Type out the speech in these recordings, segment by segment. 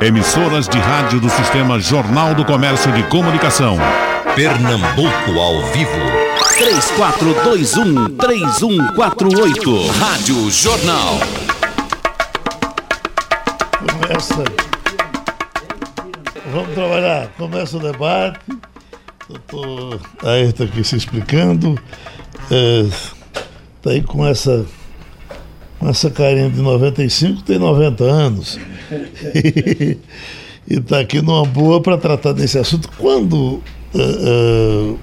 Emissoras de rádio do Sistema Jornal do Comércio de Comunicação. Pernambuco ao vivo. 3421-3148. Rádio Jornal. Começa. Vamos trabalhar. Começa o debate. Doutor Ayrton aqui se explicando. Está aí com essa, essa carinha de 95, tem 90 anos. E está aqui numa boa para tratar desse assunto. Quando uh, uh,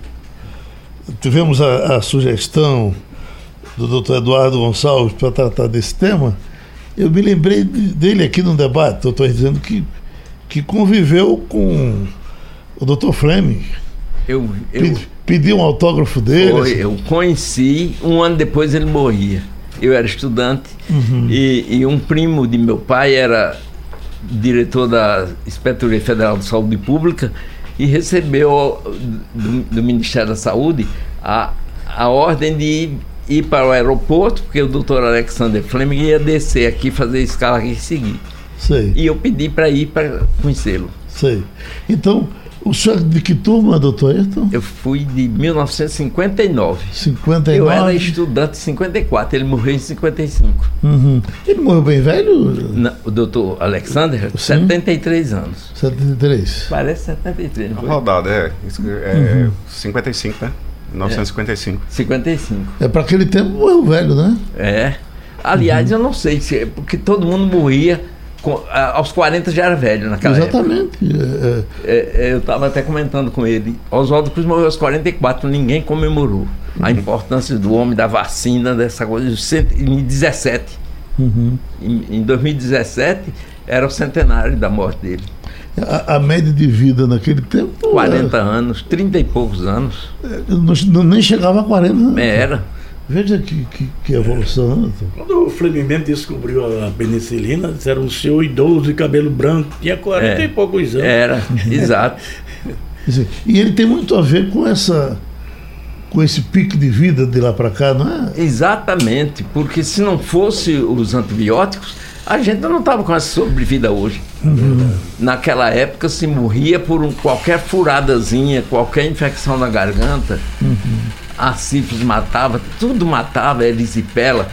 tivemos a, a, sugestão do doutor Eduardo Gonçalves para tratar desse tema, eu me lembrei dele aqui no debate, eu estou dizendo que, que conviveu com o doutor Fleming. Eu, eu pedi um autógrafo dele. Foi, assim. Eu conheci, um ano depois ele morria. Eu era estudante uhum. e, e um primo de meu pai era diretor da Inspetoria Federal de Saúde Pública e recebeu do, do Ministério da Saúde a, a ordem de ir para o aeroporto, porque o doutor Alexander Fleming ia descer aqui, fazer escala aqui e seguir. Sei. E eu pedi para ir para conhecê-lo. Sei. Então, o senhor de que turma, doutor Ayrton? Eu fui de 1959. 59? Eu era estudante em 54, ele morreu em 55. Uhum. Ele morreu bem velho? Não, o doutor Alexander, Sim. 73 anos. 73? Parece 73. A rodada, é. é uhum. 55, né? 1955. É. 55. É para aquele tempo morreu velho, né? É. Aliás, uhum. eu não sei se é porque todo mundo morria aos 40 já era velho naquela Exatamente. época. Exatamente. É, é. é, eu estava até comentando com ele. Oswaldo Cruz morreu aos 44, ninguém comemorou a uhum. importância do homem, da vacina, dessa coisa. Em 17. Uhum. Em, em 2017 era o centenário da morte dele. A, a, média de vida naquele tempo. 40 era... anos, 30 e poucos anos. É, não, não, nem chegava a 40 anos. Era. Veja que, que, que evolução. Né? Quando o Fleming descobriu a penicilina, era um senhor idoso de cabelo branco, tinha 40 é, e poucos anos. Era, exato. e ele tem muito a ver com essa com esse pique de vida de lá para cá, não é? Exatamente, porque se não fosse os antibióticos, a gente não estava com essa sobrevida hoje. Uhum. Naquela época se morria por um, qualquer furadazinha, qualquer infecção na garganta. Uhum a sífilis matava, tudo matava, erisipela,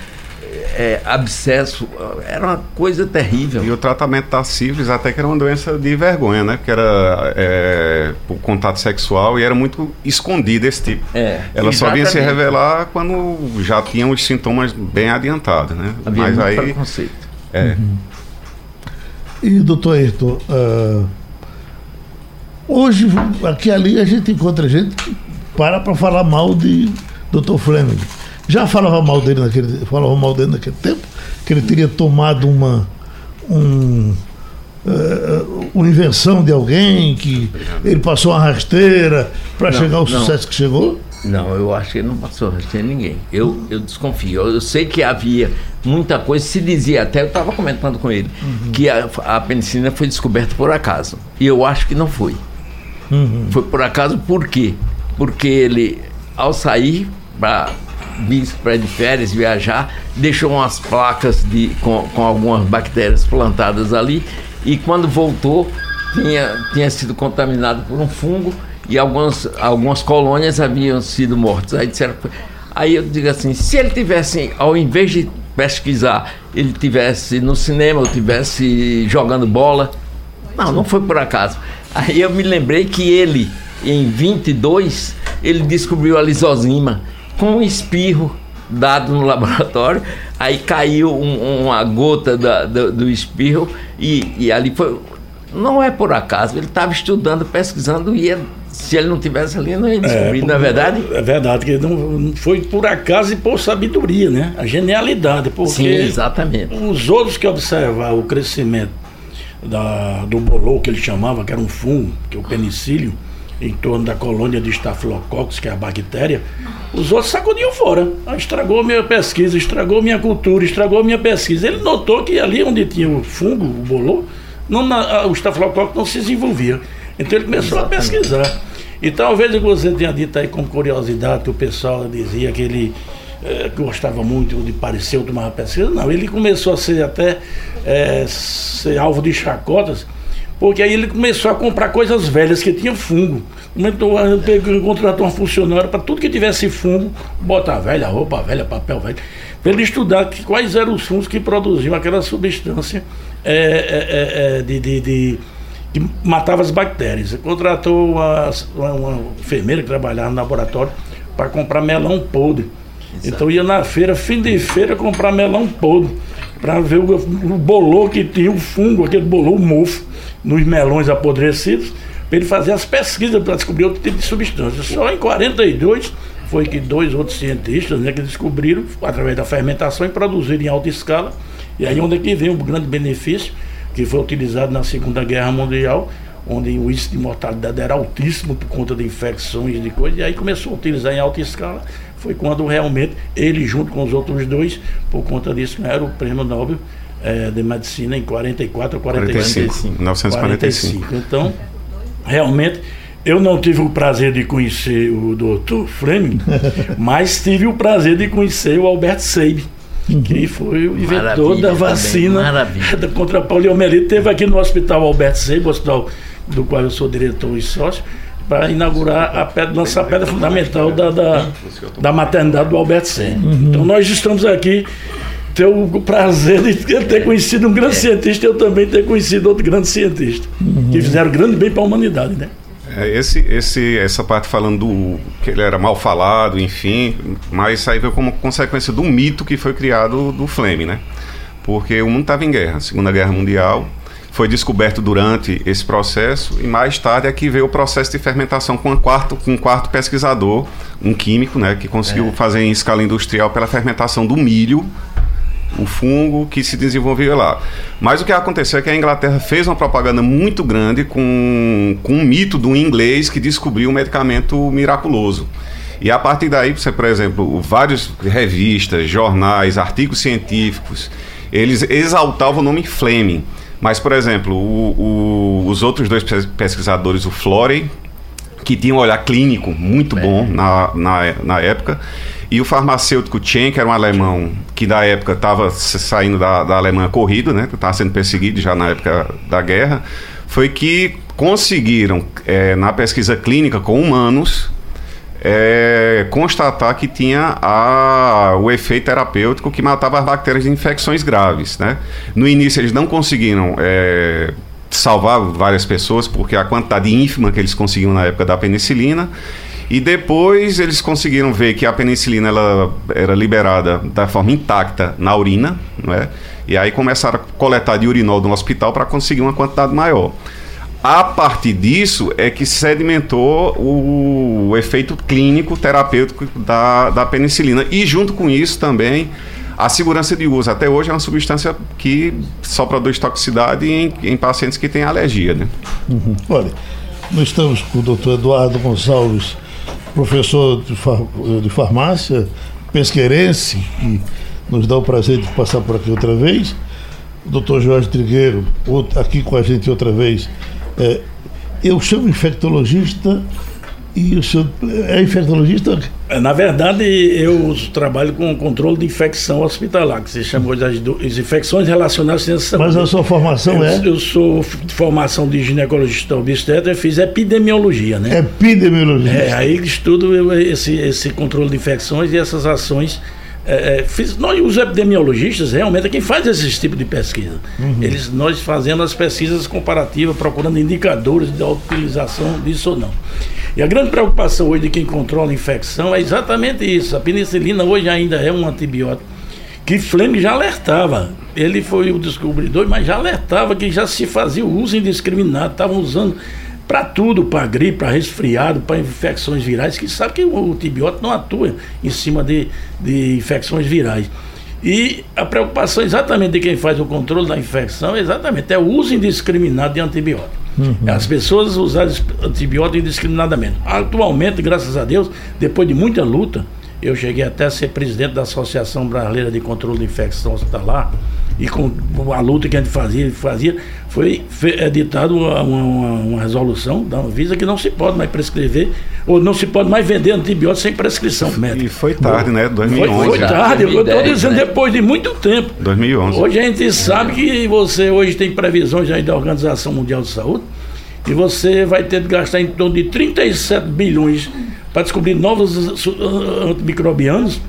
é, abscesso, era uma coisa terrível. E o tratamento da sífilis até que era uma doença de vergonha, né? Porque era é, o contato sexual e era muito escondido esse tipo. É, Ela exatamente. só vinha se revelar quando já tinham os sintomas bem adiantados, né? Havia Mas aí. Preconceito. É. Uhum. E doutor Ayrton, uh, hoje aqui ali a gente encontra gente que para para falar mal de Dr. Fleming. Já falava mal dele naquele, falava mal dele naquele tempo, que ele teria tomado uma, um, uh, uma invenção de alguém, que ele passou uma rasteira para chegar ao sucesso não. que chegou? Não, eu acho que ele não passou rasteira ninguém. Eu, eu desconfio. Eu, eu, sei que havia muita coisa, se dizia até, eu estava comentando com ele, uhum. que a, a penicilina foi descoberta por acaso. E eu acho que não foi. Uhum. Foi por acaso por quê? Porque ele, ao sair para para de férias, viajar, deixou umas placas de, com, com algumas bactérias plantadas ali e quando voltou tinha, tinha sido contaminado por um fungo e algumas, algumas colônias haviam sido mortas. Aí disseram, aí eu digo assim, se ele tivesse, ao invés de pesquisar, ele tivesse no cinema, ou tivesse jogando bola, não, não foi por acaso. Aí eu me lembrei que ele em 22, ele descobriu a lisozima com um espirro dado no laboratório, aí caiu um, uma gota da, do, do, espirro e, e, ali foi. Não é por acaso, ele estava estudando, pesquisando e ia, se ele não tivesse ali, não ia descobrir, é, não é verdade? É verdade, que não foi por acaso e por sabedoria, né? A genialidade, porque Sim, exatamente. os outros que observaram o crescimento da, do bolor, que ele chamava, que era um fungo, que é o penicílio, em torno da colônia de Staphylococcus, que é a bactéria, os outros sacudiam fora. Ah, estragou minha pesquisa, estragou minha cultura, estragou minha pesquisa. Ele notou que ali onde tinha o fungo, o bolor, não, na, o Staphylococcus não se desenvolvia. Então ele começou Exatamente. a pesquisar. E talvez você tenha dito aí com curiosidade que o pessoal dizia que ele é, gostava muito de parecer, tomava pesquisa. Não, ele começou a ser até é, ser alvo de chacotas, porque aí ele começou a comprar coisas velhas que tinham fungo. Comentou, pegou, contratou uma funcionária para tudo que tivesse fungo, botar velha, roupa velha, papel velho, para ele estudar que, quais eram os fungos que produziam aquela substância é, é, é, de, de, de, que matava as bactérias. Ele contratou uma, uma, enfermeira que trabalhava no laboratório para comprar melão podre. Então ia na feira, fim de feira, comprar melão podre, para ver o, o bolô que tinha o fungo, aquele bolô, o mofo, nos melões apodrecidos, para ele fazer as pesquisas para descobrir outro tipo de substância. Só em 42 foi que dois outros cientistas né, que descobriram, através da fermentação, e produziram em alta escala. E aí onde é que vem o grande benefício, que foi utilizado na Segunda Guerra Mundial, onde o índice de mortalidade era altíssimo por conta de infecções e de coisas, e aí começou a utilizar em alta escala. Foi quando realmente ele, junto com os outros dois, por conta disso, ganharam o prêmio Nobel é, de Medicina em 44 ou 45. 45, 1945. 45. Então, realmente, eu não tive o prazer de conhecer o Dr. Fleming, mas tive o prazer de conhecer o Albert Seib que foi o inventor Maravilha, da vacina contra a poliomielite. Teve aqui no Hospital Albert Seib, hospital do qual eu sou diretor e sócio, para inaugurar a pedra, lançar a pedra fundamental da, da, da maternidade do Albert Seib. Uhum. Então nós estamos aqui ter o prazer de ter conhecido um grande cientista e eu também ter conhecido outro grande cientista, uhum. que fizeram grande bem para a humanidade, né? É, esse, esse, essa parte falando do que ele era mal falado, enfim, mas isso aí veio como consequência do mito que foi criado do Flame, né? Porque o mundo estava em guerra, Segunda Guerra Mundial, foi descoberto durante esse processo e mais tarde é que veio o processo de fermentação com um quarto, com um quarto pesquisador, um químico, né, que conseguiu é. fazer em escala industrial pela fermentação do milho o fungo que se desenvolvia lá. Mas o que aconteceu é que a Inglaterra fez uma propaganda muito grande com, com um mito do inglês que descobriu um medicamento miraculoso. E a partir daí, você, por exemplo, várias revistas, jornais, artigos científicos, eles exaltavam o nome Fleming. Mas, por exemplo, o, o, os outros dois pesquisadores, o Florey, que tinha um olhar clínico muito bom na, na, na época, e o farmacêutico Chen, que era um alemão que da época estava saindo da, da Alemanha corrido, né? Estava sendo perseguido já na época da guerra, foi que conseguiram, é, na pesquisa clínica com humanos, é, constatar que tinha a, o efeito terapêutico que matava as bactérias de infecções graves. Né? No início eles não conseguiram é, salvar várias pessoas, porque a quantidade ínfima que eles conseguiam na época da penicilina, e depois eles conseguiram ver que a penicilina ela era liberada da forma intacta na urina, não é? E aí começaram a coletar de urinol no hospital para conseguir uma quantidade maior. A partir disso é que sedimentou o, o efeito clínico terapêutico da, da penicilina. E junto com isso também a segurança de uso. Até hoje é uma substância que só produz toxicidade em, em pacientes que têm alergia. Né? Uhum. Olha, nós estamos com o doutor Eduardo Gonçalves professor de, far, de farmácia, pesqueirense, que nos dá o prazer de passar por aqui outra vez. O doutor Jorge Trigueiro, outro, aqui com a gente outra vez. É, eu chamo infectologista e o senhor é infectologista? É, na verdade, eu trabalho com controle de infecção hospitalar, que se chama hoje as, infecções relacionadas à ciência Mas a sua formação eu, é? Eu sou de formação de ginecologista obstetra e fiz epidemiologia, né? Epidemiologia. É, aí estudo esse, esse controle de infecções e essas ações é, é, fiz, nós, os epidemiologistas, realmente é quem faz esse tipo de pesquisa. Uhum. Eles, nós fazemos as pesquisas comparativas, procurando indicadores da utilização disso ou não. E a grande preocupação hoje de quem controla a infecção é exatamente isso. A penicilina hoje ainda é um antibiótico que Fleming já alertava. Ele foi o descobridor, mas já alertava que já se fazia o uso indiscriminado, estavam usando para tudo, para gripe, para resfriado, para infecções virais, que sabe que o antibiótico não atua em cima de, de infecções virais. E a preocupação exatamente de quem faz o controle da infecção é exatamente é o uso indiscriminado de antibiótico. Uhum. As pessoas usarem antibiótico indiscriminadamente. Atualmente, graças a Deus, depois de muita luta, eu cheguei até a ser presidente da Associação Brasileira de Controle de Infecção Hospitalar, e com a luta que a gente fazia, fazia foi editada uma, uma, uma, resolução da Anvisa que não se pode mais prescrever, ou não se pode mais vender antibióticos sem prescrição médica. E foi tarde, né? 2011. Foi, foi tarde, 2010, eu estou dizendo né? depois de muito tempo. 2011. Hoje a gente sabe que você hoje tem previsões aí da Organização Mundial de Saúde e você vai ter que gastar em torno de 37 bilhões para descobrir novos antimicrobianos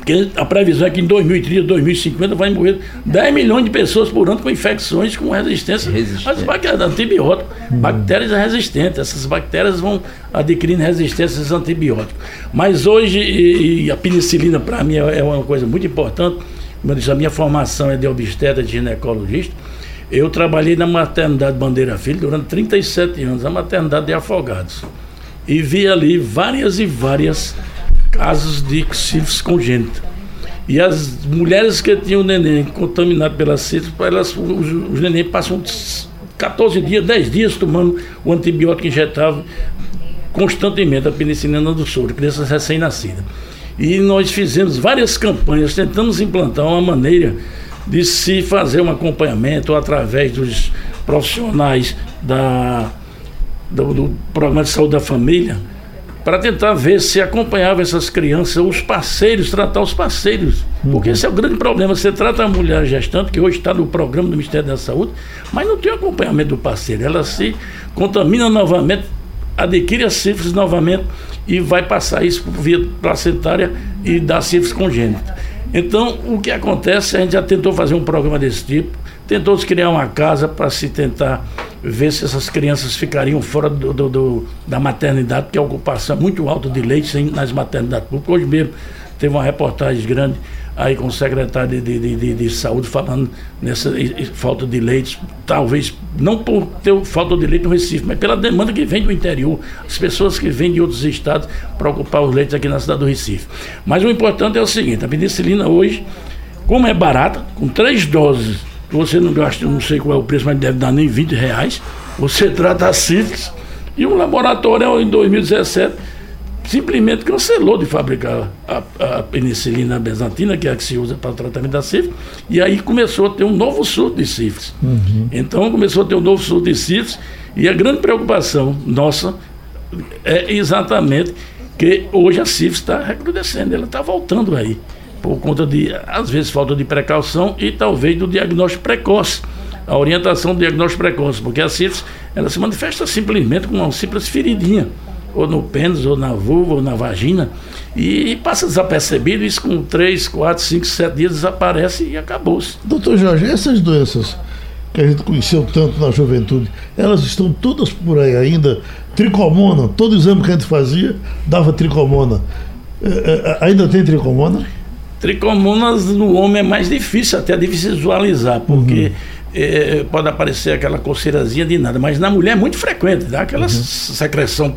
porque a previsão é que em 2030, 2050 vai morrer 10 milhões de pessoas por ano com infecções com resistência às bactérias, antibióticos, bactérias resistentes. Essas bactérias vão adquirindo resistências a antibióticos. Mas hoje, e, e a penicilina para mim é, é uma coisa muito importante. Como eu disse, a minha formação é de obstetra, de ginecologista. Eu trabalhei na maternidade Bandeira Filho durante 37 anos, a maternidade de afogados. E vi ali várias e várias casos de sífilis congênita. E as mulheres que tinham neném contaminado pela sífilis, elas, os, os neném passam 14 dias, 10 dias tomando o antibiótico injetável constantemente, a penicilina do soro, crianças recém-nascidas. E nós fizemos várias campanhas, tentamos implantar uma maneira de se fazer um acompanhamento através dos profissionais da, do, do programa de saúde da família, para tentar ver se acompanhava essas crianças, os parceiros, tratar os parceiros. Uhum. Porque esse é o grande problema. Você trata a mulher gestante, que hoje está no programa do Ministério da Saúde, mas não tem acompanhamento do parceiro. Ela se contamina novamente, adquire a sífilis novamente e vai passar isso por via placentária e dá sífilis congênita. Então, o que acontece, a gente já tentou fazer um programa desse tipo, tentou criar uma casa para se tentar ver se essas crianças ficariam fora do, do, do, da maternidade, porque a ocupação é muito alta de leite nas maternidades públicas. Hoje mesmo teve uma reportagem grande aí com o secretário de, de, de, de saúde falando nessa falta de leitos, talvez não por ter falta de leite no Recife, mas pela demanda que vem do interior, as pessoas que vêm de outros estados para ocupar os leitos aqui na cidade do Recife. Mas o importante é o seguinte, a penicilina hoje, como é barata, com três doses você não gasta, não sei qual é o preço, mas deve dar nem 20 reais. Você trata a sífilis e o laboratório em 2017 simplesmente cancelou de fabricar a, a penicilina benzatina, que é a que se usa para o tratamento da sífilis, e aí começou a ter um novo surto de sífilis. Uhum. Então começou a ter um novo surto de sífilis, e a grande preocupação nossa é exatamente que hoje a sífilis está recrudescendo, ela está voltando aí por conta de, às vezes, falta de precaução e talvez do diagnóstico precoce. A orientação do diagnóstico precoce, porque a sífilis ela se manifesta simplesmente com uma simples feridinha, ou no pênis, ou na vulva, ou na vagina, e passa desapercebido, isso com 3, 4, 5, 7 dias desaparece e acabou-se. Doutor Jorge, essas doenças que a gente conheceu tanto na juventude, elas estão todas por aí ainda. Tricomona, todo exame que a gente fazia dava tricomona. É, é, ainda tem tricomona? Tricomonas no homem é mais difícil até de visualizar, porque uhum. É, pode aparecer aquela coceirazinha de nada, mas na mulher é muito frequente, dá aquela uhum. secreção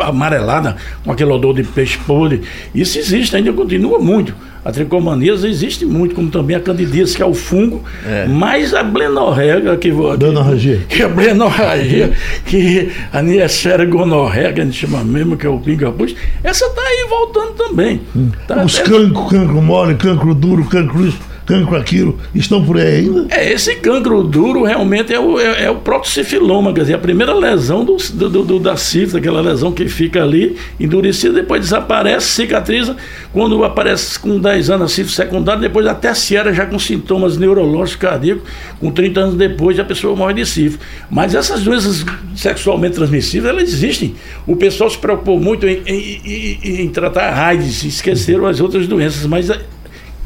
amarelada, com aquele odor de peixe podre. Isso existe, ainda continua muito. A tricomaníase existe muito, como também a candidíase, que é o fungo, é. mas a blenorreia, que, que, que a blenorragia, que a Niesfera gonorreia, que a gente chama mesmo, que é o pingapuz, essa está aí voltando também. Hum. Tá, Os cancro, cancro mole, cancro duro, cancro isso cancro aquilo, estão por aí ainda? É, esse cancro duro realmente é o, é, é o protocifiloma, quer dizer, a primeira lesão do, do, do, da sífilis, aquela lesão que fica ali, endurecida, depois desaparece, cicatriza, quando aparece com 10 anos a sífilis secundária, depois a terciária já com sintomas neurológicos cardíacos, com 30 anos depois a pessoa morre de sífilis. Mas essas doenças sexualmente transmissíveis, elas existem. O pessoal se preocupou muito em, em, em, em tratar a AIDS, esqueceram as outras doenças, mas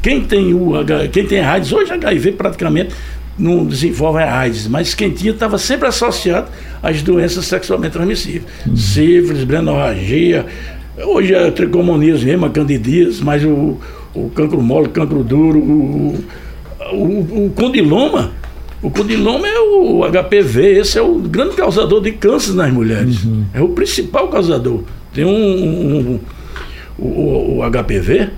quem tem o quem tem AIDS, hoje HIV praticamente não desenvolve a AIDS, mas quem tinha estava sempre associado às doenças sexualmente transmissíveis. Uhum. Sífilis, blenorragia, hoje é tricomoníase mesmo, a candidíase, mas o, o cancro mole, cancro duro, o, o, o condiloma, o condiloma é o HPV, esse é o grande causador de câncer nas mulheres. Uhum. É o principal causador. Tem um, um, um o, o HPV,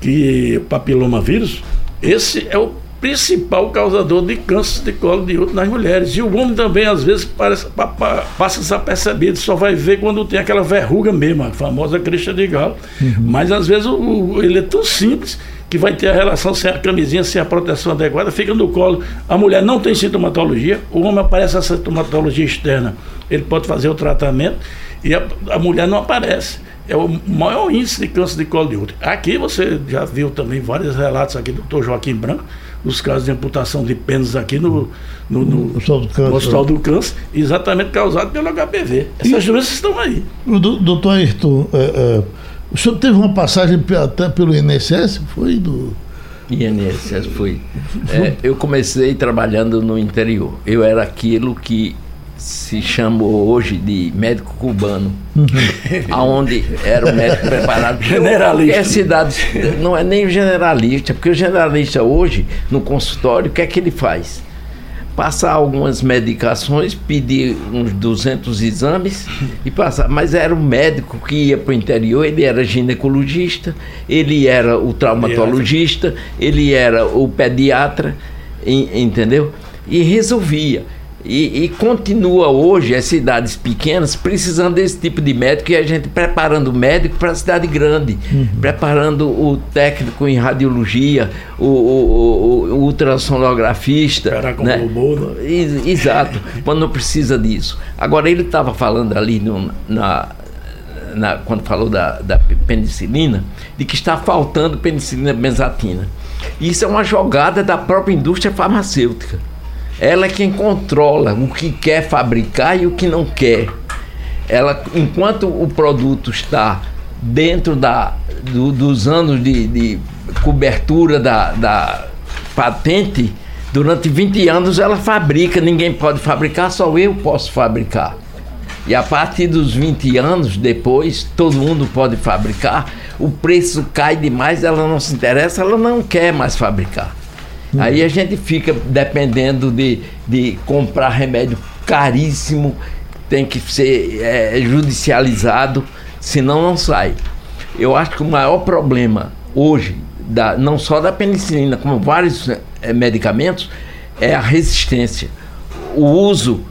que papilomavírus, esse é o principal causador de câncer de colo de útero nas mulheres. E o homem também, às vezes, parece, passa desapercebido, só vai ver quando tem aquela verruga mesmo, a famosa crista de galo. Uhum. Mas, às vezes, o, ele é tão simples que vai ter a relação sem a camisinha, sem a proteção adequada, fica no colo. A mulher não tem sintomatologia, o homem aparece a sintomatologia externa. Ele pode fazer o tratamento e a, a mulher não aparece. É o maior índice de câncer de colo de útero. Aqui você já viu também vários relatos aqui do Dr. Joaquim Branco, dos casos de amputação de pênis aqui no, no, no, No Hospital do Câncer. Hospital do Câncer, exatamente causado pelo HPV. Essas doenças estão aí. O doutor Ayrton, é, é, o senhor teve uma passagem até pelo INSS? Foi do. INSS fui. É, eu comecei trabalhando no interior. Eu era aquilo que se chamou hoje de médico cubano. Aonde era um médico preparado. Generalista. É cidade, não é nem o generalista, porque o generalista hoje, no consultório, o que é que ele faz? Passar algumas medicações, pedir uns 200 exames e passar. Mas era o médico que ia para o interior, ele era ginecologista, ele era o traumatologista, ele era o pediatra, en- entendeu? E resolvia. E, e continua hoje as cidades pequenas precisando desse tipo de médico e a gente preparando o médico para a cidade grande, preparando o técnico em radiologia, o, o, o- o ultrassonografista. Esperar com né? robô, né? Ex- Exato, quando não precisa disso. Agora ele estava falando ali no- na, na- quando falou da, da penicilina, de que está faltando penicilina benzatina. Isso é uma jogada da própria indústria farmacêutica. Ela é quem controla o que quer fabricar e o que não quer. Ela, enquanto o produto está dentro da, do- dos anos de, de cobertura da, da patente, durante 20 anos ela fabrica, ninguém pode fabricar, só eu posso fabricar. E a partir dos 20 anos depois, todo mundo pode fabricar, o preço cai demais, ela não se interessa, ela não quer mais fabricar. Aí a gente fica dependendo de, de comprar remédio caríssimo, tem que ser é, judicializado, senão não sai. Eu acho que o maior problema hoje, da, não só da penicilina, como vários eh, medicamentos, é a resistência. O uso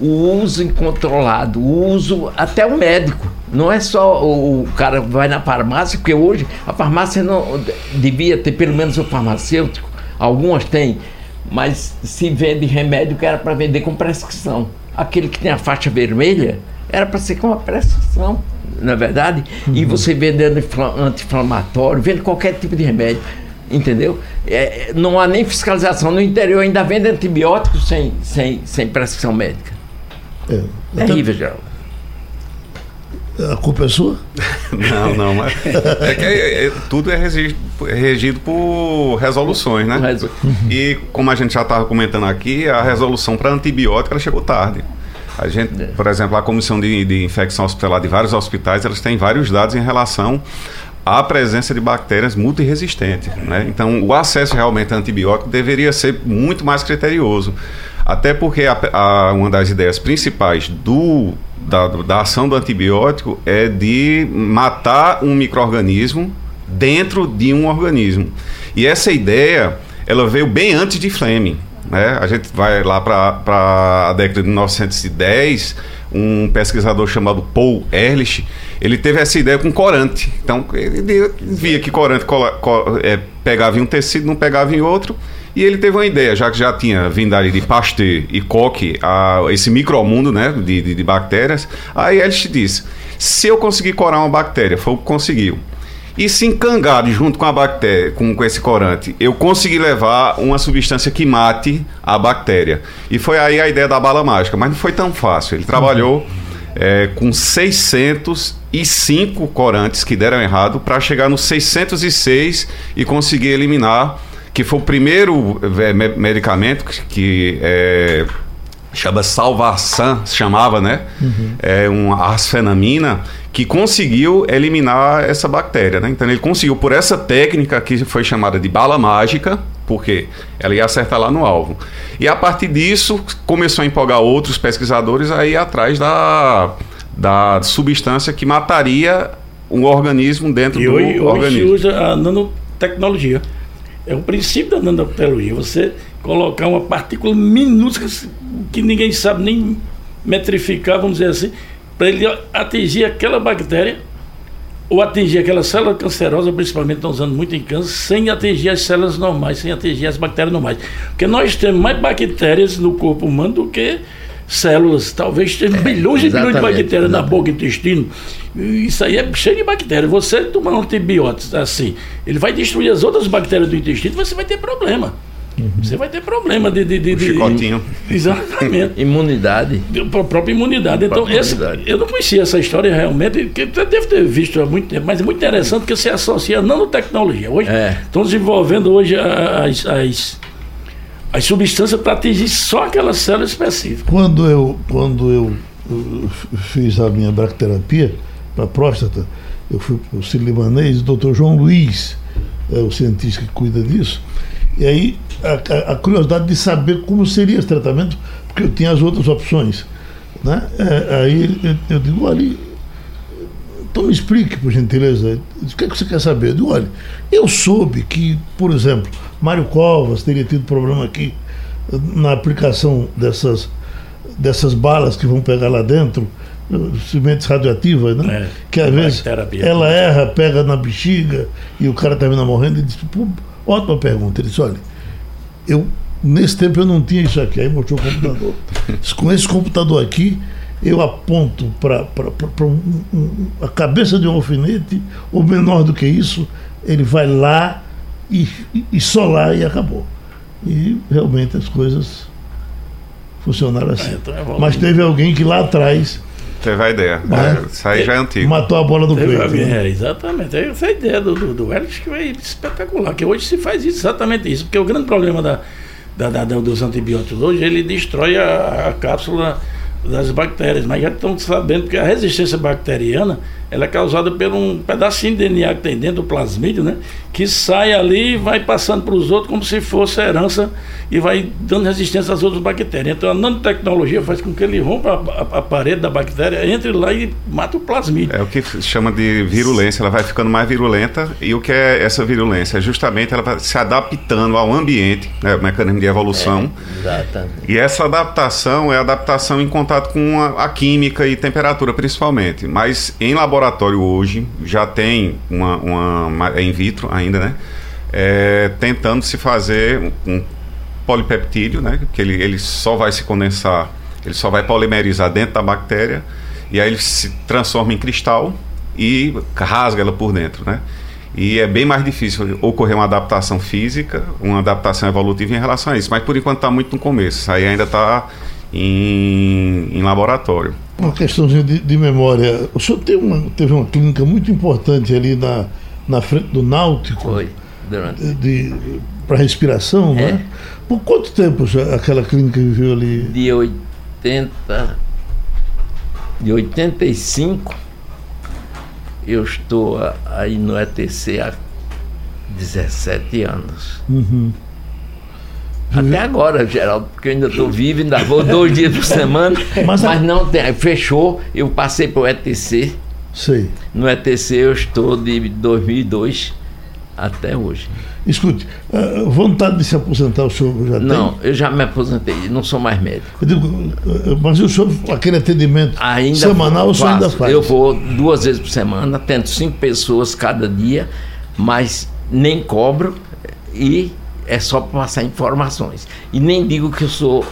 o uso incontrolado, o uso até o médico. Não é só o, o cara vai na farmácia, porque hoje a farmácia não devia ter pelo menos o farmacêutico, algumas têm, mas se vende remédio que era para vender com prescrição. Aquele que tem a faixa vermelha era para ser com uma prescrição, não é verdade? E você vendendo infla- anti-inflamatório, vende qualquer tipo de remédio. Entendeu? É, não há nem fiscalização. No interior ainda vende antibióticos sem, sem, sem prescrição médica. É, É terrível, Geraldo. A culpa é sua? Não, não, mas é que é- é- tudo é regido, é regido por resoluções, né? E como a gente já estava comentando aqui, a resolução para antibiótico ela chegou tarde. A gente, por exemplo, a comissão de, de infecção hospitalar de vários hospitais, elas têm vários dados em relação à presença de bactérias multiresistentes. Né? Então, o acesso realmente a antibiótico deveria ser muito mais criterioso. Até porque a- a- uma das ideias principais do, da, da ação do antibiótico é de matar um microorganismo dentro de um organismo. E essa ideia, ela veio bem antes de Fleming. Né? A gente vai lá para a década de 1910, um pesquisador chamado Paul Ehrlich, ele teve essa ideia com corante. Então, ele via que corante cola- co- é, pegava em um tecido, não pegava em outro, e ele teve uma ideia, já que já tinha vindo ali de Pasteur e Koch, a, esse micromundo né, de, de, de bactérias, aí Ehrlich disse, se eu conseguir corar uma bactéria, foi o que conseguiu, e se encangar junto com a bactéria, com, com esse corante, eu consegui levar uma substância que mate a bactéria. E foi aí a ideia da bala mágica, mas não foi tão fácil. Ele trabalhou é, com 605 corantes que deram errado para chegar no 606 e conseguir eliminar, que foi o primeiro é, me- medicamento que, que é, chama Salvarsan, se chamava, né? É uma arsfenamina que conseguiu eliminar essa bactéria, né? Então ele conseguiu por essa técnica que foi chamada de bala mágica, porque ela ia acertar lá no alvo. E a partir disso começou a empolgar outros pesquisadores a ir atrás da, da substância que mataria um organismo dentro E do hoje, hoje se organismo. usa a nanotecnologia. É o princípio da nanotecnologia. Você colocar uma partícula minúscula que ninguém sabe nem metrificar, vamos dizer assim, para ele atingir aquela bactéria ou atingir aquela célula cancerosa, principalmente estão usando muito em câncer, sem atingir as células normais, sem atingir as bactérias normais. Porque nós temos mais bactérias no corpo humano do que células. Talvez tenha é, bilhões e bilhões de bactérias exatamente. na boca e intestino. Isso aí é cheio de bactérias. Você tomar um antibiótico assim, ele vai destruir as outras bactérias do intestino, você vai ter problema. Uhum. Você vai ter problema de. de, de, de chicotinho. Exatamente. imunidade. A própria imunidade. Então, própria esse, imunidade. eu não conhecia essa história realmente, que eu devo ter visto há muito tempo, mas é muito interessante que você associa a nanotecnologia. Hoje é. estão desenvolvendo hoje as, as, as substâncias para atingir só aquela célula específica. Quando eu, quando eu, fiz a minha bracterapia para próstata, eu fui para o Sírio-Libanês, o doutor João Luiz, é o cientista que cuida disso, e aí a, a, curiosidade de saber como seria esse tratamento, porque eu tinha as outras opções. Né? É, aí eu, eu, digo, olha, então me explique, por gentileza, o que, é que você quer saber? Eu digo, olha, eu soube que, por exemplo, Mário Covas teria tido problema aqui na aplicação dessas, dessas balas que vão pegar lá dentro, sementes radioativas, né? É, que às vezes ela erra, pega na bexiga e o cara termina morrendo e diz, ótima pergunta. Ele disse, olha, eu nesse tempo eu não tinha isso aqui, aí mostrou o computador. Com esse computador aqui, eu aponto para um, um, a cabeça de um alfinete, ou menor do que isso, ele vai lá e, e, e só lá e acabou. E realmente as coisas funcionaram assim. É, então é Mas teve alguém que lá atrás. Teve a ideia. É, isso aí já é antigo. Matou a bola do peito. Né? É, exatamente. Essa é ideia do, do, do que foi espetacular. Que hoje se faz exatamente isso. Porque o grande problema da, da, da dos antibióticos hoje, ele destrói a, a cápsula das bactérias, mas já estão sabendo que a resistência bacteriana ela é causada por um pedacinho de DNA que tem dentro do plasmídio, né? Que sai ali e vai passando para os outros como se fosse herança e vai dando resistência às outras bactérias. Então a nanotecnologia faz com que ele rompa a, a, a parede da bactéria, entre lá e mata o plasmídio. É o que chama de virulência, ela vai ficando mais virulenta e o que é essa virulência? É justamente ela vai se adaptando ao ambiente, né? o mecanismo de evolução. É, e essa adaptação é adaptação em contato com a, a química e temperatura principalmente, mas em laboratório laboratório hoje já tem uma, uma é in vitro ainda, né? É, tentando se fazer um polipeptídeo, né? Que ele, ele só vai se condensar, ele só vai polimerizar dentro da bactéria e aí ele se transforma em cristal e rasga ela por dentro, né? E é bem mais difícil ocorrer uma adaptação física, uma adaptação evolutiva em relação a isso. Mas por enquanto está muito no começo. Aí ainda está em, em laboratório. Uma questãozinha de, de, memória. O senhor teve uma, teve uma clínica muito importante ali na, na frente do Náutico. Foi, durante. Para respiração, é. né? Por quanto tempo aquela clínica viveu ali? De 80. De 85, eu estou aí no ETC há 17 anos. Uhum. Até agora, Geraldo, porque eu ainda estou vivo, ainda vou dois dias por semana, mas, mas não tem, fechou. Eu passei para o ETC. Sei. No ETC eu estou de 2002 até hoje. Escute, vontade de se aposentar o senhor já não, tem? Eu já me aposentei, não sou mais médico. Digo, mas o senhor, aquele atendimento ainda semanal, o senhor ainda faz? Eu vou duas vezes por semana, atendo cinco pessoas cada dia, mas nem cobro e é só para passar informações. E nem digo que eu sou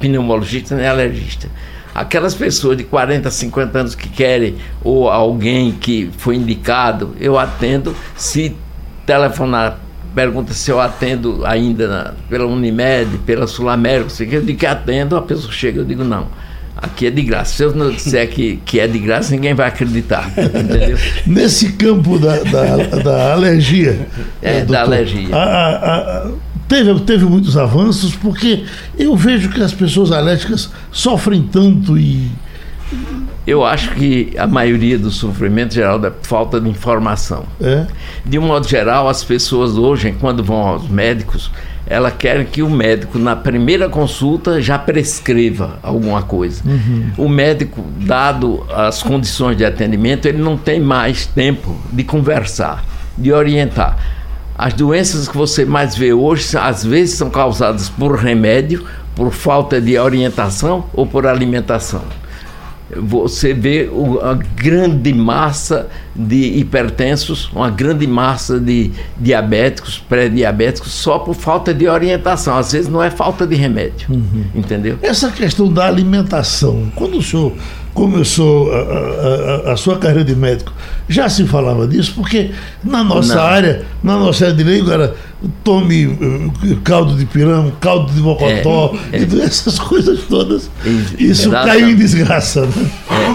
pneumologista nem alergista. Aquelas pessoas de 40, 50 anos que querem, ou alguém que foi indicado, eu atendo. Se telefonar, pergunta se eu atendo ainda na, pela Unimed, pela Sul América, eu digo que atendo, a pessoa chega, eu digo não. Aqui é de graça. Se eu não disser que, que é de graça, ninguém vai acreditar. Entendeu? Nesse campo da, da, da alergia. É, doutor, da alergia. A, a, a, teve, teve muitos avanços, porque eu vejo que as pessoas alérgicas sofrem tanto e. Eu acho que a maioria do sofrimento geral é falta de informação. É? De um modo geral, as pessoas hoje, quando vão aos médicos, ela quer que o médico, na primeira consulta, já prescreva alguma coisa. Uhum. O médico, dado as condições de atendimento, ele não tem mais tempo de conversar, de orientar. As doenças que você mais vê hoje, às vezes, são causadas por remédio, por falta de orientação ou por alimentação. Você vê uma grande massa de hipertensos, uma grande massa de diabéticos, pré-diabéticos, só por falta de orientação. Às vezes não é falta de remédio, uhum. entendeu? Essa questão da alimentação, quando o senhor começou a, a, a, sua carreira de médico, já se falava disso? Porque na nossa não. área, na nossa área de leigo, era tome uh, caldo de pirão, caldo de mocotó, é, é. essas coisas todas. Isso caiu em desgraça. Né? É.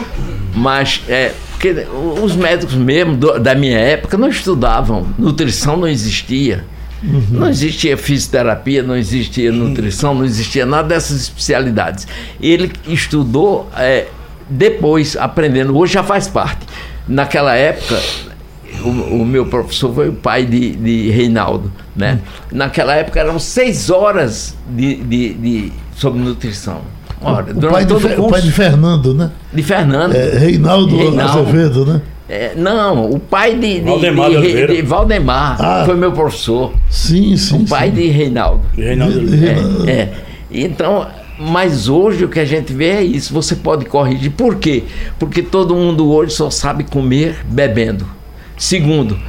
Mas é, porque os médicos mesmo do, da minha época não estudavam, nutrição não existia. Uhum. Não existia fisioterapia, não existia nutrição, não existia nada dessas especialidades. Ele estudou é, depois aprendendo, hoje já faz parte. Naquela época, o, o meu professor foi o pai de, de Reinaldo, né? Naquela época eram seis horas de, de, de sobre nutrição. Ora, o, pai de, curso, o, pai de, Fernando, né? De Fernando. É, Reinaldo, Reinaldo Azevedo, né? É, não, o pai de, de Valdemar, de, de, de Valdemar ah, foi meu professor. Sim, sim. O pai sim. de Reinaldo. Reinaldo. É, é. Então, mas hoje o que a gente vê é isso. Você pode corrigir. Por quê? Porque todo mundo hoje só sabe comer bebendo. Segundo,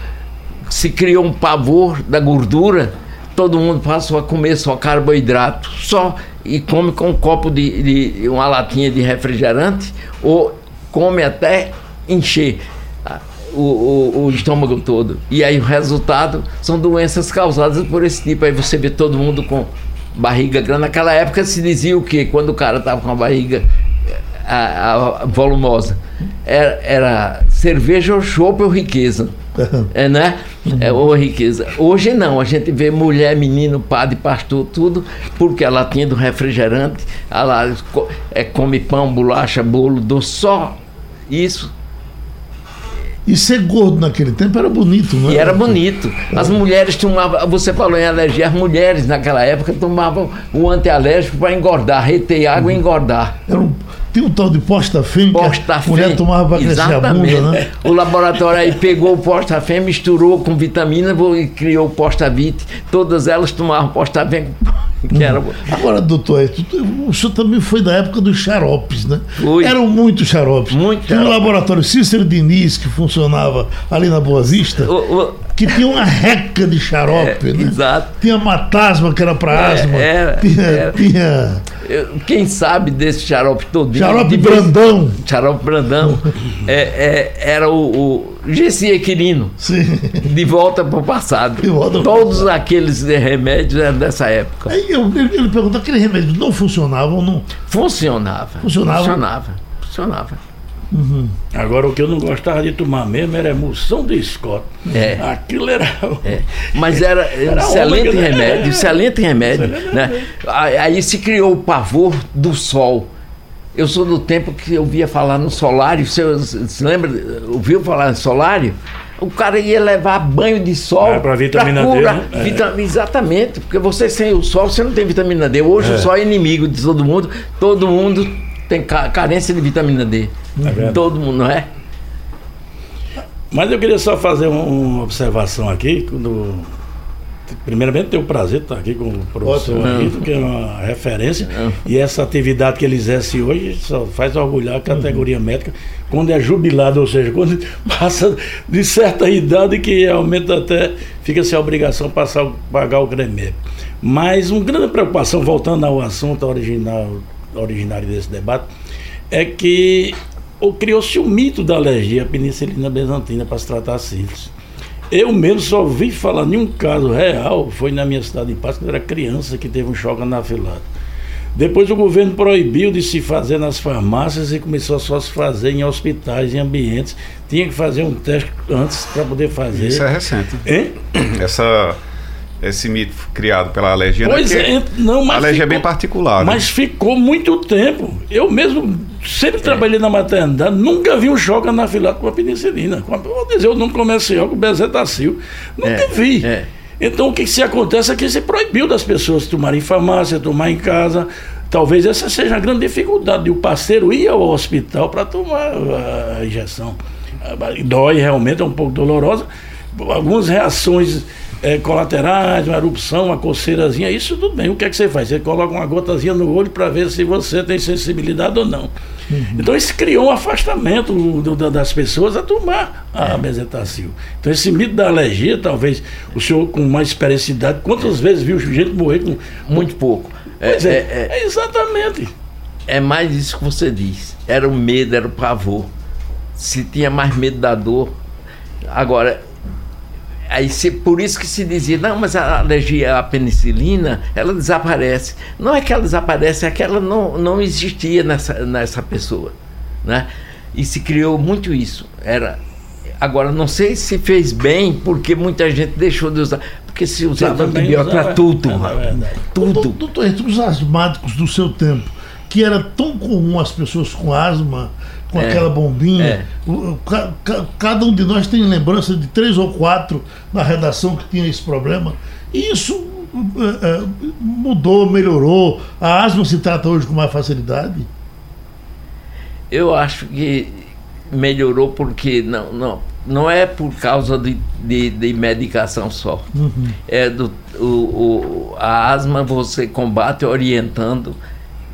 se criou um pavor da gordura, todo mundo passou a comer só carboidrato, só e come com um copo de, de uma latinha de refrigerante ou come até encher o, o, o, estômago todo. E aí o resultado são doenças causadas por esse tipo. Aí você vê todo mundo com barriga grande. Naquela época se dizia o quê? Quando o cara estava com a barriga a, a volumosa. Era, era, cerveja ou chopp ou riqueza. É, né? É, ou riqueza. Hoje não, a gente vê mulher, menino, padre, pastor, tudo, porque ela tinha do refrigerante, ela é, come pão, bolacha, bolo, doce, só isso e ser gordo naquele tempo era bonito, não é? E era bonito. As mulheres tomavam, você falou em alergia, as mulheres naquela época tomavam o antialérgico para engordar, reter água e engordar. Era um, tinha um tal de postafém que a mulher tomava para crescer a bunda, né? O laboratório aí pegou o postafém, misturou com vitamina e criou o postavit. Todas elas tomavam postafém que era... Agora, doutor, o senhor também foi da época dos xaropes, né? Foi. Eram muitos xaropes. Muito Tinha o laboratório Cícero Diniz, que funcionava ali na Boa Vista, o, o... que tinha uma reca de xarope, é, né? Exato. Tinha matasma, que era para é, asma. Era, tinha, era. tinha... Quem sabe desse xarope todo? Xarope Brandão. Xarope Brandão. é, é, era o, o Gessi Equirino. Sim. De volta para o passado. Volta Todos passado. aqueles remédios eram dessa época. Aí eu, ele, ele perguntou, aqueles remédios não funcionavam? Não? Funcionava. Funcionava? Funcionava. Funcionava. Uhum. Agora, o que eu não gostava de tomar mesmo era emulsão de Scott. É. Aquilo era. É. Mas era, era excelente remédio, excelente remédio. Né? Aí se criou o pavor do sol. Eu sou do tempo que eu via falar no solário. Você, você lembra? Ouviu falar no solário? O cara ia levar banho de sol. É, para vitamina pra cura, D. Né? Vitam, é. Exatamente, porque você sem o sol, você não tem vitamina D. Hoje é. o sol é inimigo de todo mundo. Todo mundo tem carência de vitamina D. É todo mundo, não é? Mas eu queria só fazer uma observação aqui. Quando Primeiramente, tenho o prazer de estar aqui com o professor Rito, que é uma referência. Não. E essa atividade que ele exerce hoje só faz orgulhar a categoria uhum. médica quando é jubilado, ou seja, quando passa de certa idade que realmente até fica sem a obrigação de passar, pagar o Grêmio. Mas uma grande preocupação, voltando ao assunto original, originário desse debate, é que criou-se o mito da alergia à penicilina benzatina para se tratar a sífilis. Eu mesmo só ouvi falar em um caso real, foi na minha cidade de quando eu era criança, que teve um choque anafilático. Depois o governo proibiu de se fazer nas farmácias e começou a só se fazer em hospitais, em ambientes. Tinha que fazer um teste antes para poder fazer. Isso é recente. Hein? Essa esse mito criado pela alergia. Pois né? é, não, mas a alergia ficou, é bem particular. Né? Mas ficou muito tempo. Eu mesmo sempre é. trabalhei na maternidade, nunca vi um choque anafilático com a penicilina. Vou dizer o nome comercial com o Bezetacil. Nunca é, vi. É. Então o que se acontece é que se proibiu das pessoas tomarem em farmácia, tomar em casa. Talvez essa seja a grande dificuldade. O parceiro ir ao hospital para tomar a injeção. Dói realmente, é um pouco dolorosa. Algumas reações é, colaterais, uma erupção, uma coceirazinha, isso tudo bem. O que é que você faz? Você coloca uma gotazinha no olho para ver se você tem sensibilidade ou não. Uhum. Então isso criou um afastamento do, do, das pessoas a tomar a é. bezetacil. Então esse mito da alergia, talvez o senhor com mais experiência de idade, quantas vezes viu gente morrer com... Muito pouco. É, é, é, é, exatamente. É mais isso que você diz. Era o medo, era o pavor. Se tinha mais medo da dor. Agora, Aí se, por isso que se dizia, não, mas a alergia à penicilina, ela desaparece. Não é que ela desaparece, é que ela não, não existia nessa, nessa pessoa. Né? E se criou muito isso. Era, agora, não sei se fez bem, porque muita gente deixou de usar. Porque se usava antibiótico para tudo. É, é tudo. Doutor, os asmáticos do seu tempo, que era tão comum as pessoas com asma com é, aquela bombinha. É. Cada um de nós tem lembrança de três ou quatro na redação que tinha esse problema. E isso é, é, mudou, melhorou. A asma se trata hoje com mais facilidade? Eu acho que melhorou porque não, não, não é por causa de, de, de medicação só. Uhum. É do, o, o, a asma você combate orientando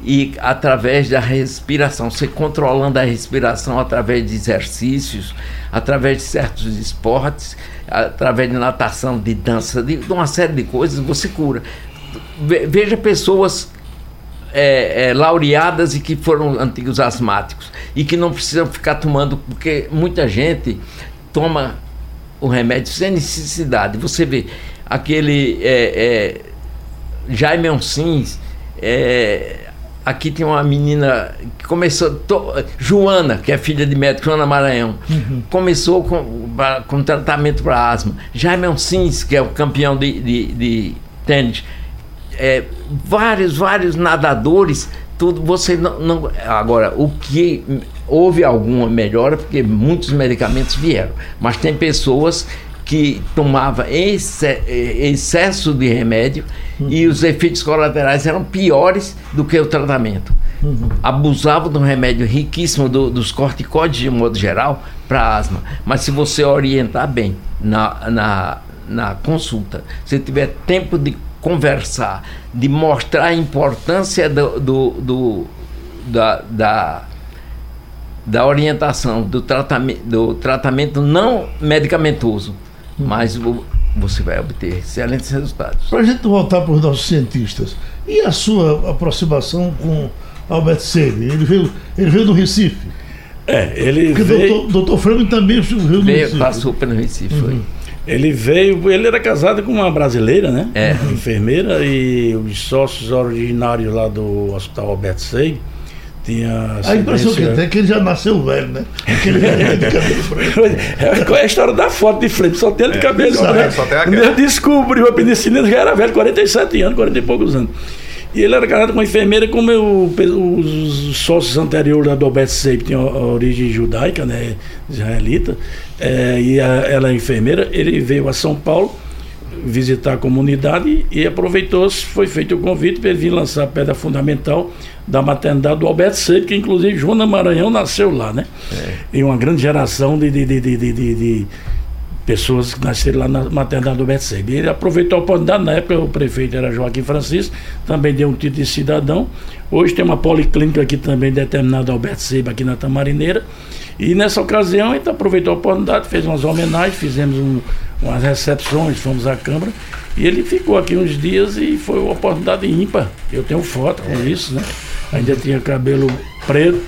e através da respiração, você controlando a respiração através de exercícios, através de certos esportes, através de natação, de dança, de, uma série de coisas, você cura. Veja pessoas é, é, laureadas e que foram antigos asmáticos e que não precisam ficar tomando, porque muita gente toma o remédio sem necessidade. Você vê aquele é, é Jaime Oncins, é, aqui tem uma menina que começou, to, Joana, que é filha de médico, Joana Maranhão, uhum. começou com, com tratamento para asma. Jaime Oncins, que é o campeão de, de, de tênis, é, vários, vários nadadores, tudo, você não, não, Agora, o que houve alguma melhora, porque muitos medicamentos vieram, mas tem pessoas que tomava excesso de remédio uhum. e os efeitos colaterais eram piores do que o tratamento. Uhum. Abusavam do remédio riquíssimo do, dos corticóides de modo geral para asma. Mas se você orientar bem na, na, na consulta, se tiver tempo de conversar, de mostrar a importância do, do, do da, da da orientação do tratamento, do tratamento não medicamentoso mas você vai obter excelentes resultados. Para a gente voltar para os nossos cientistas, e a sua aproximação com Albert Sebi? Ele veio, ele veio do Recife. É, ele Porque veio... doutor, doutor Franco também veio do veio, Recife. Passou pelo Recife, uhum. foi. Ele veio, ele era casado com uma brasileira, né? É. Uma enfermeira, e os sócios originários lá do Hospital Albert Seib tinha a impressão que tem é que ele já nasceu velho, né? Aquele velho de cabelo branco. É a história da foto de frente, só tem de é, cabelo. Né? Só tem Ele descobriu a penicilina, já era velho, 47 anos, 40 e poucos anos. E ele era casado com uma enfermeira, como eu, os sócios anteriores da Dobet Seip tinham origem judaica, né, israelita, é, e a, ela é enfermeira, ele veio a São Paulo visitar a comunidade e aproveitou, foi feito o convite para ele vir lançar a pedra fundamental da maternidade do Alberto Seide, que inclusive Joana Maranhão nasceu lá, né? É. E uma grande geração de, de, de, de, de, pessoas que nasceram lá na maternidade do Alberto Seide. Ele aproveitou a oportunidade, na época o prefeito era Joaquim Francisco, também deu um título de cidadão. Hoje tem uma policlínica aqui também determinada ao Alberto Seide, aqui na Tamarineira. E nessa ocasião gente aproveitou a oportunidade, fez umas homenagens, fizemos um, umas recepções, fomos à Câmara. E ele ficou aqui uns dias e foi uma oportunidade ímpar. Eu tenho foto com isso, né? Ainda tinha cabelo preto.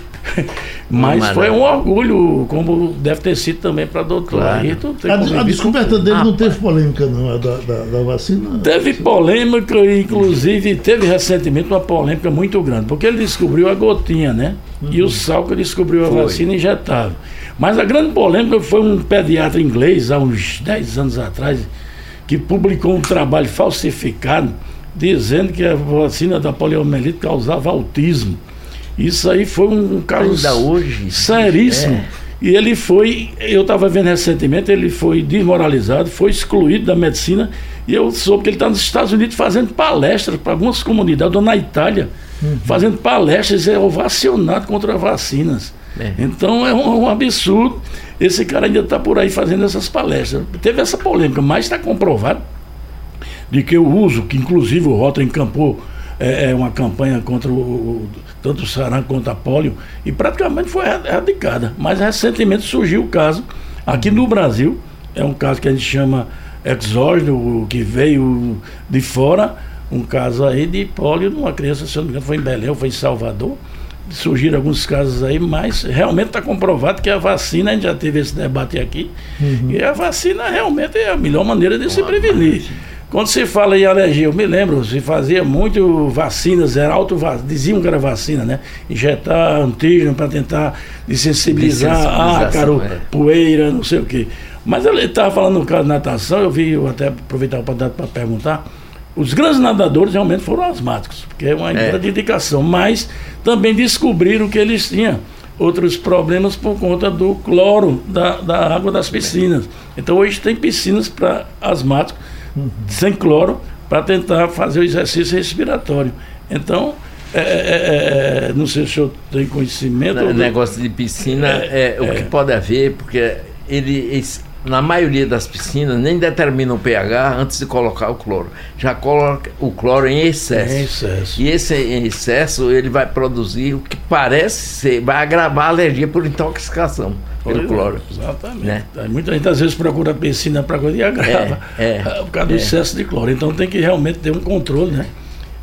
Mas foi um orgulho, como deve ter sido também para a doutora. Claro. A, a descoberta dele ah, não teve polêmica, não, a da, da, da, vacina? Teve polêmica, inclusive teve recentemente uma polêmica muito grande, porque ele descobriu a gotinha, né? Uhum. E o sal que descobriu a foi. vacina injetável. Mas a grande polêmica foi um pediatra inglês, há uns 10 anos atrás, que publicou um trabalho falsificado dizendo que a vacina da poliomielite causava autismo. Isso aí foi um caso Ainda hoje, seríssimo. É. E ele foi, eu estava vendo recentemente, ele foi desmoralizado, foi excluído da medicina. E eu soube que ele está nos Estados Unidos fazendo palestras para algumas comunidades, ou na Itália, uhum. fazendo palestras é ovacionado contra vacinas. É. Então é um, um, absurdo. Esse cara ainda está por aí fazendo essas palestras. Teve essa polêmica, mas está comprovado de que o uso, que inclusive o Rota encampou é, é uma campanha contra o, o, tanto o sarampo quanto a polio, e praticamente foi erradicada. Mas recentemente surgiu o caso aqui no Brasil, é um caso que a gente chama exógeno, que veio de fora, um caso aí de polio numa criança, se não me engano, foi em Belém, foi em Salvador. Surgiram alguns casos aí, mas realmente está comprovado que a vacina, a gente já teve esse debate aqui, uhum. e a vacina realmente é a melhor maneira de se prevenir. Quando se fala em alergia, eu me lembro, se fazia muito vacinas, era auto diziam que era vacina, né? Injetar antígeno para tentar desensibilizar, ah, caro, é. poeira, não sei o quê. Mas ele estava falando no caso de natação, eu vi, eu até aproveitar para perguntar, os grandes nadadores realmente foram asmáticos, porque é uma é. indicação, mas também descobriram que eles tinham outros problemas por conta do cloro da, da água das piscinas. Então hoje tem piscinas para asmáticos uhum. sem cloro para tentar fazer o exercício respiratório. Então, é, é, é, é não sei se o senhor tem conhecimento. O negócio de piscina é, o que pode haver, porque ele, na maioria das piscinas nem determina o pH antes de colocar o cloro. Já coloca o cloro em excesso. Em excesso. E esse em excesso ele vai produzir o que parece ser, vai agravar a alergia por intoxicação pelo cloro. Exatamente. Né? Muita gente às vezes procura piscina para coisa e agrava é, é, por causa do é. excesso de cloro. Então tem que realmente ter um controle, né?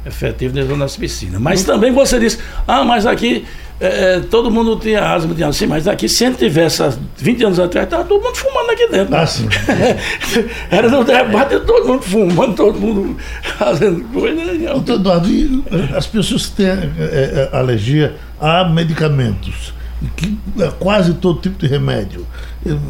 Efetivo dentro das piscinas. Mas também você disse, ah, mas aqui é, é, todo mundo tinha asma, tinha assim, mas aqui, se a gente tivesse 20 anos atrás, estava todo mundo fumando aqui dentro. Ah, sim. Era no debate, todo mundo fumando, todo mundo fazendo coisa. Doutor Eduardo, as pessoas que têm é, alergia a medicamentos, que é quase todo tipo de remédio,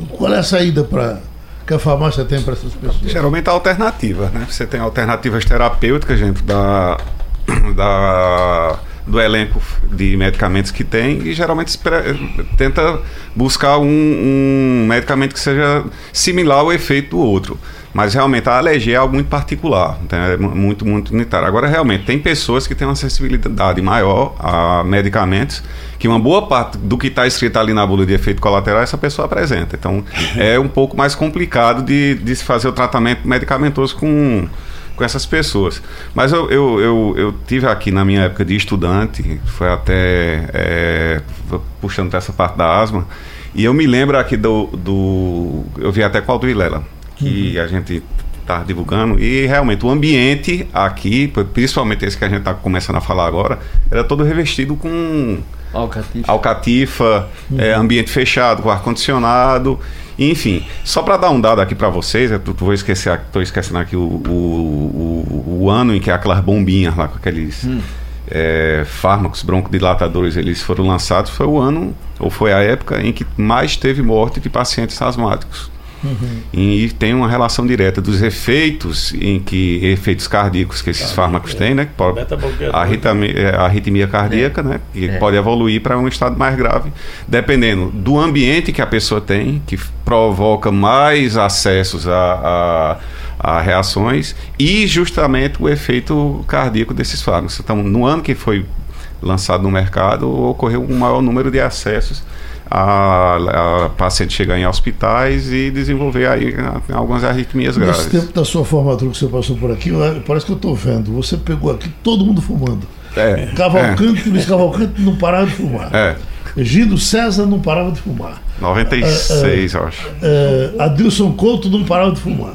qual é a saída para que a farmácia tem para essas pessoas? Geralmente a alternativa, né? Você tem alternativas terapêuticas dentro da, da do elenco de medicamentos que tem e geralmente tenta buscar um, um, medicamento que seja similar ao efeito do outro. Mas realmente a alergia é algo muito particular, então é muito, muito unitário. Agora, realmente, tem pessoas que têm uma sensibilidade maior a medicamentos, que uma boa parte do que está escrito ali na bula de efeito colateral, essa pessoa apresenta. Então, é um pouco mais complicado de, de se fazer o tratamento medicamentoso com com essas pessoas. Mas eu, eu, eu, eu, tive aqui na minha época de estudante, foi até é, puxando essa parte da asma, e eu me lembro aqui do. do eu vi até com o Aldo Vilela, que uhum. a gente está divulgando, e realmente o ambiente aqui, principalmente esse que a gente está começando a falar agora, era todo revestido com. Alcatifa, Alcatifa uhum. é, ambiente fechado, com ar-condicionado. Enfim, só para dar um dado aqui para vocês, eu vou esquecer, estou esquecendo aqui o, o, o, o, ano em que aquelas bombinhas lá com aqueles hum. é, fármacos broncodilatadores eles foram lançados, foi o ano, ou foi a época em que mais teve morte de pacientes asmáticos. Uhum. E tem uma relação direta dos efeitos em que efeitos cardíacos que esses fármacos é. têm, né? Pode, a, arritmia, é, a arritmia cardíaca, é. né? Que é. pode evoluir para um estado mais grave, dependendo do ambiente que a pessoa tem, que provoca mais acessos a, a, a reações e justamente o efeito cardíaco desses fármacos. Então, no ano que foi lançado no mercado, ocorreu um maior número de acessos a, a paciente chegar em hospitais e desenvolver aí algumas arritmias Nesse graves. Nesse tempo da sua formatura que você passou por aqui, parece que eu estou vendo, você pegou aqui todo mundo fumando. É, Cavalcante, é. Luiz Cavalcante não parava de fumar. É. Gido César não parava de fumar. 96, eu acho. É, Adilson Couto não parava de fumar.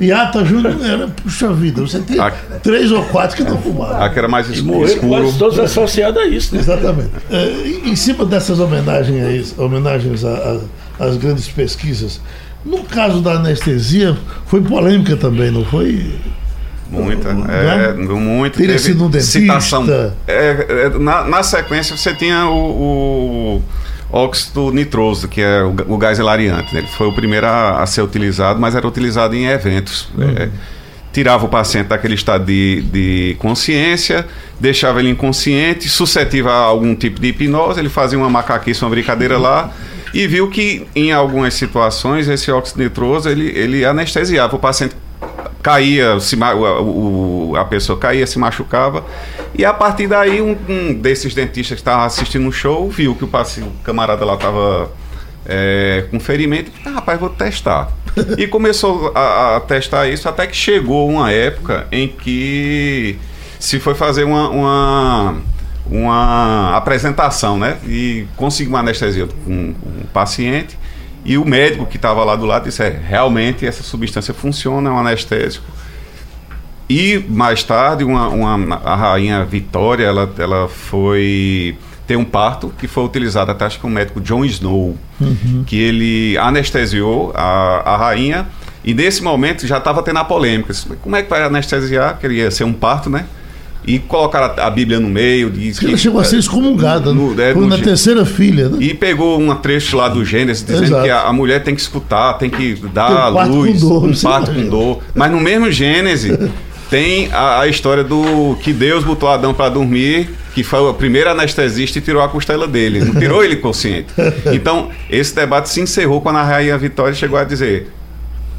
Iata Júnior era, puxa vida, você tem três ou quatro que não fumaram. Aqui era mais escuro. Quase todos associados a isso. Né? Exatamente. É, em cima dessas homenagens, aí, homenagens às grandes pesquisas, no caso da anestesia, foi polêmica também, não foi? Muita, é, é, muito. Teria sido um dentista. Citação. É, é, na, na sequência você tinha o, o óxido nitroso, que é o, o gás hilariante. Né? Ele foi o primeiro a, a, ser utilizado, mas era utilizado em eventos. Uhum. É, tirava o paciente daquele estado de, de consciência, deixava ele inconsciente, suscetível a algum tipo de hipnose, ele fazia uma macaquice, uma brincadeira lá, e viu que em algumas situações esse óxido nitroso ele, ele anestesiava o paciente caía, se, o, a pessoa caía, se machucava. E a partir daí, um, um desses dentistas que estava assistindo o show viu que o, o camarada lá estava é, com ferimento. Ah, rapaz, vou testar. E começou a, a testar isso até que chegou uma época em que se foi fazer uma, uma, uma apresentação, né? E conseguiu uma anestesia com, com o paciente. E o médico que estava lá do lado disse: é, realmente essa substância funciona, é um anestésico. E mais tarde, uma, uma, a rainha Vitória, ela, ela foi ter um parto que foi utilizado até acho que o médico John Snow, uhum. que ele anestesiou a, a rainha e nesse momento já estava tendo a polêmica. Como é que vai anestesiar? Queria ser um parto, né? E colocaram a, a Bíblia no meio. Diz que, ela chegou a ser excomungada no, é, por uma terceira filha. Né? E pegou um trecho lá do Gênesis dizendo Exato. que a, a, mulher tem que escutar, tem que dar um luz, com dor, um parto com dor. Mas no mesmo Gênesis tem a, a, história do que Deus botou Adão para dormir, que foi o primeiro anestesista e tirou a costela dele, não tirou ele consciente. Então, esse debate se encerrou quando a Rainha Vitória chegou a dizer: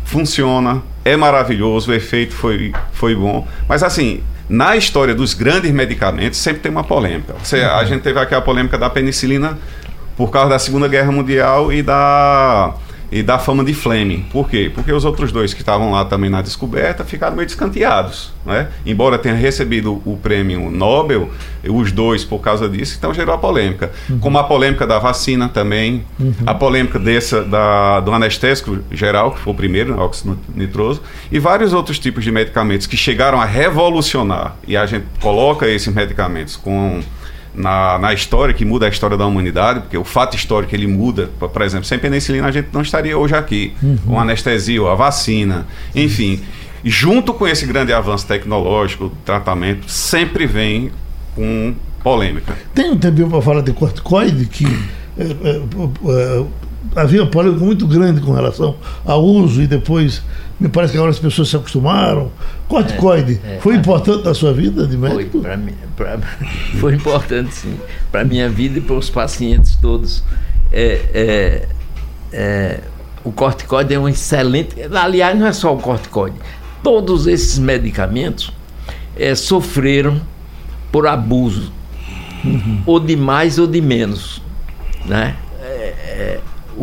funciona, é maravilhoso, o efeito foi, foi bom. Mas assim, na história dos grandes medicamentos sempre tem uma polêmica. Você, a uhum. gente teve aqui a polêmica da penicilina por causa da Segunda Guerra Mundial e da e da fama de Fleming. Por quê? Porque os outros dois que estavam lá também na descoberta ficaram meio descanteados. Né? Embora tenha recebido o prêmio Nobel, os dois por causa disso, então gerou a polêmica. Uhum. Como a polêmica da vacina também, uhum. a polêmica dessa, da, do anestésico geral, que foi o primeiro, óxido nitroso, e vários outros tipos de medicamentos que chegaram a revolucionar. E a gente coloca esses medicamentos com na, na história, que muda a história da humanidade, porque o fato histórico ele muda. Por exemplo, sem penicilina a gente não estaria hoje aqui. Uhum. Com anestesia, a vacina, enfim. Junto com esse grande avanço tecnológico, tratamento, sempre vem com polêmica. Tem um tempinho para falar de corticoide que é, é, é, havia polêmica muito grande com relação ao uso e depois me parece que agora as pessoas se acostumaram. Corticoide, é, é, foi importante na sua vida de médico? Foi, pra mim, pra, foi importante sim, para a minha vida e para os pacientes todos. É, é, é, o corticoide é um excelente. Aliás, não é só o corticoide. Todos esses medicamentos é, sofreram por abuso, uhum. ou de mais ou de menos. Né?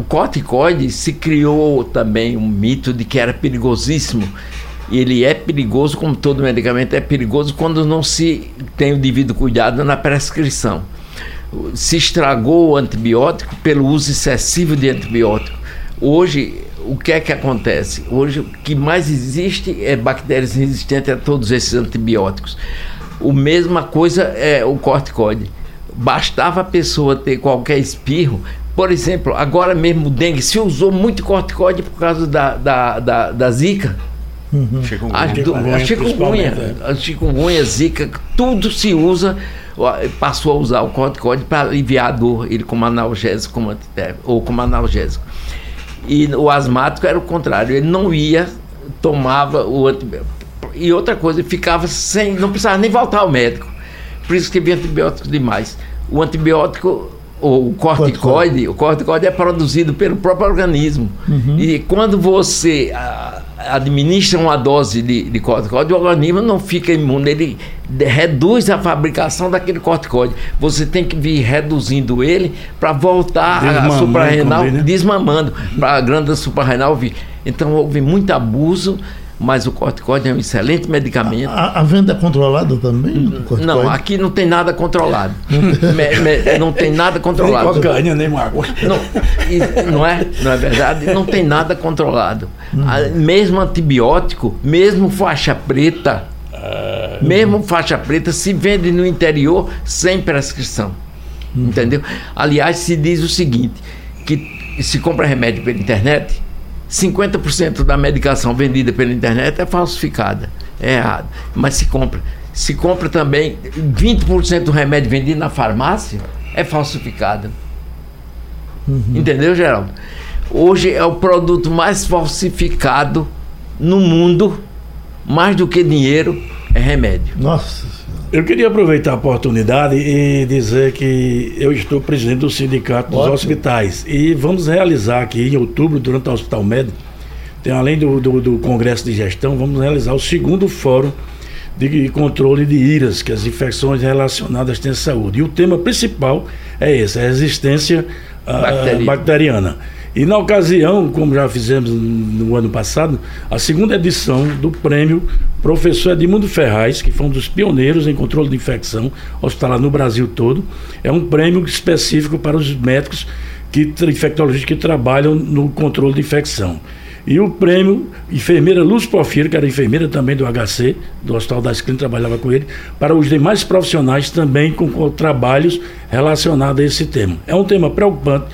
O corticoide se criou também um mito de que era perigosíssimo. Ele é perigoso, como todo medicamento é perigoso, quando não se tem o devido cuidado na prescrição. Se estragou o antibiótico pelo uso excessivo de antibiótico. Hoje, o que é que acontece? Hoje, o que mais existe é bactérias resistentes a todos esses antibióticos. A mesma coisa é o corticoide. Bastava a pessoa ter qualquer espirro por exemplo, agora mesmo o dengue se usou muito corticoide por causa da, da, da, da zika. Uhum. A, do, a chikungunya, a chikungunya, zika, tudo se usa, passou a usar o corticoide para aliviar a dor, ele como analgésico como ou como analgésico. E o asmático era o contrário, ele não ia, tomava o antibiótico. E outra coisa, ele ficava sem, não precisava nem voltar ao médico. Por isso que havia antibióticos demais. O antibiótico o corticoide, o corticoide é produzido pelo próprio organismo. Uhum. E quando você a, administra uma dose de, de corticoide, o organismo não fica imune, ele reduz a fabricação daquele corticoide. Você tem que vir reduzindo ele para voltar a suprarrenal, né? desmamando, para a glândula suprarrenal vir. Então houve muito abuso mas o corticoide é um excelente medicamento. A, a venda é controlada também? Não, aqui não tem nada controlado. me, me, não tem nada controlado. Nem cocaína, nem água. Não, não é? Não é verdade? Não tem nada controlado. Hum. Mesmo antibiótico, mesmo faixa preta, ah, mesmo faixa preta se vende no interior sem prescrição. Hum. Entendeu? Aliás, se diz o seguinte, que se compra remédio pela internet, 50% da medicação vendida pela internet é falsificada, é errado. Mas se compra. Se compra também 20% do remédio vendido na farmácia é falsificado. Uhum. Entendeu, Geraldo? Hoje é o produto mais falsificado no mundo, mais do que dinheiro, é remédio. Nossa. Eu queria aproveitar a oportunidade e dizer que eu estou presidente do Sindicato dos Hospitais e vamos realizar aqui em outubro, durante o Hospital Médico, tem, além do, do, do, Congresso de Gestão, vamos realizar o segundo Fórum de Controle de IRAS, que é as infecções relacionadas à saúde. E o tema principal é esse, a resistência uh, bacteriana. E na ocasião, como já fizemos no ano passado, a segunda edição do prêmio professor Edmundo Ferraz, que foi um dos pioneiros em controle de infecção hospitalar no Brasil todo, é um prêmio específico para os médicos que infectologistas que trabalham no controle de infecção. E o prêmio enfermeira Luz Porfírio, que era enfermeira também do HC, do Hospital das Clínicas, trabalhava com ele, para os demais profissionais também com, com trabalhos relacionados a esse tema. É um tema preocupante.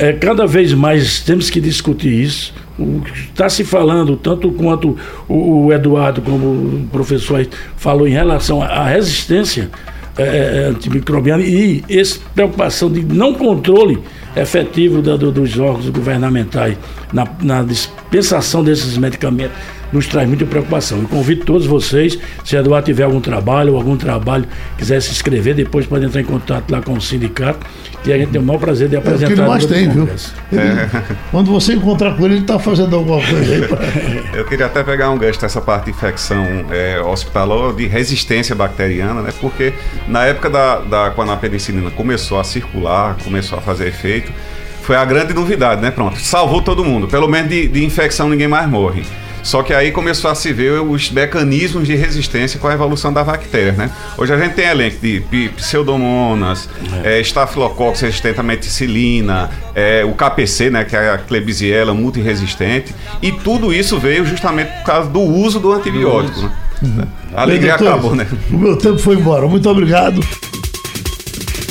É, cada vez mais temos que discutir isso. Está se falando, tanto quanto o, o, Eduardo, como o professor falou, em relação à resistência é, é antimicrobiana e essa preocupação de não controle efetivo da, do, dos órgãos governamentais na, na dispensação desses medicamentos nos traz muita preocupação. Eu convido todos vocês, se Eduardo tiver algum trabalho ou algum trabalho quiser se inscrever, depois pode entrar em contato lá com o sindicato, que a gente tem o maior prazer de apresentar. É o que ele mais tem, viu? Ele, é. Quando você encontrar com ele, ele está fazendo alguma coisa aí. Pra... Eu queria até pegar um gancho dessa parte de infecção é, hospitalar, de resistência bacteriana, né? Porque na época da, da quando a penicilina começou a circular, começou a fazer efeito, foi a grande novidade, né? Pronto, salvou todo mundo. Pelo menos de, de infecção ninguém mais morre. Só que aí começou a se ver os mecanismos de resistência com a evolução da bactéria, né? Hoje a gente tem elenco de pseudomonas, é. É, estafilococcus resistente à meticilina, é, o KPC, né, que é a Klebsiella multiresistente, e tudo isso veio justamente por causa do uso do antibiótico, né? A alegria Bem, doutor, acabou, né? O meu tempo foi embora. Muito obrigado.